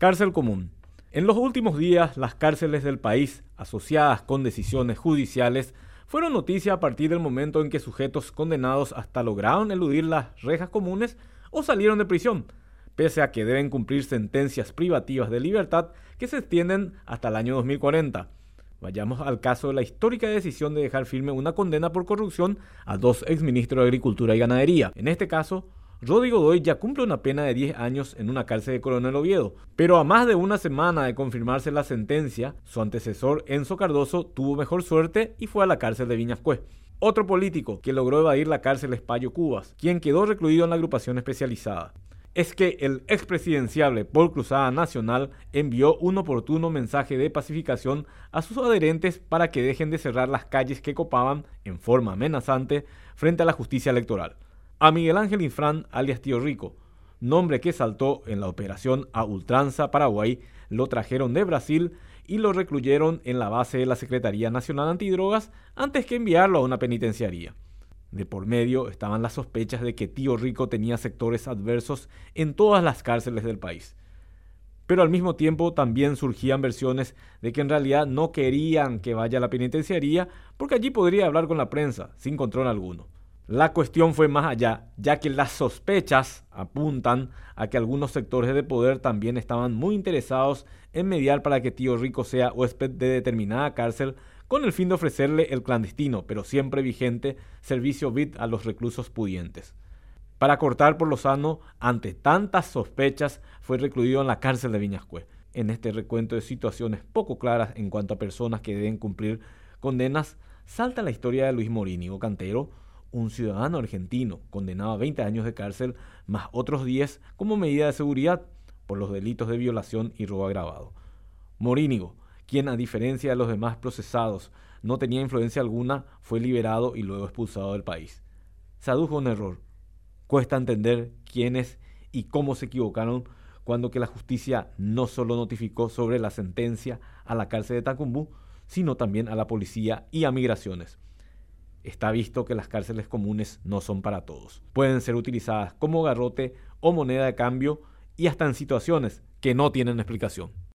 Cárcel común. En los últimos días, las cárceles del país, asociadas con decisiones judiciales, fueron noticia a partir del momento en que sujetos condenados hasta lograron eludir las rejas comunes o salieron de prisión, pese a que deben cumplir sentencias privativas de libertad que se extienden hasta el año 2040. Vayamos al caso de la histórica decisión de dejar firme una condena por corrupción a dos exministros de Agricultura y Ganadería. En este caso, Rodrigo Godoy ya cumple una pena de 10 años en una cárcel de Coronel Oviedo, pero a más de una semana de confirmarse la sentencia, su antecesor Enzo Cardoso tuvo mejor suerte y fue a la cárcel de Viñascué. Otro político que logró evadir la cárcel es Payo Cubas, quien quedó recluido en la agrupación especializada. Es que el expresidenciable por Cruzada Nacional envió un oportuno mensaje de pacificación a sus adherentes para que dejen de cerrar las calles que copaban en forma amenazante frente a la justicia electoral a Miguel Ángel Infran, alias Tío Rico, nombre que saltó en la operación a Ultranza Paraguay, lo trajeron de Brasil y lo recluyeron en la base de la Secretaría Nacional Antidrogas antes que enviarlo a una penitenciaría. De por medio estaban las sospechas de que Tío Rico tenía sectores adversos en todas las cárceles del país. Pero al mismo tiempo también surgían versiones de que en realidad no querían que vaya a la penitenciaría porque allí podría hablar con la prensa sin control alguno. La cuestión fue más allá, ya que las sospechas apuntan a que algunos sectores de poder también estaban muy interesados en mediar para que Tío Rico sea huésped de determinada cárcel con el fin de ofrecerle el clandestino, pero siempre vigente, servicio VIP a los reclusos pudientes. Para cortar por lo sano, ante tantas sospechas, fue recluido en la cárcel de Viñascue. En este recuento de situaciones poco claras en cuanto a personas que deben cumplir condenas, salta la historia de Luis Morínigo Cantero, un ciudadano argentino condenado a 20 años de cárcel más otros 10 como medida de seguridad por los delitos de violación y robo agravado. Morínigo, quien a diferencia de los demás procesados no tenía influencia alguna, fue liberado y luego expulsado del país. Se adujo un error. Cuesta entender quiénes y cómo se equivocaron cuando que la justicia no solo notificó sobre la sentencia a la cárcel de Tacumbú, sino también a la policía y a migraciones está visto que las cárceles comunes no son para todos. Pueden ser utilizadas como garrote o moneda de cambio y hasta en situaciones que no tienen explicación.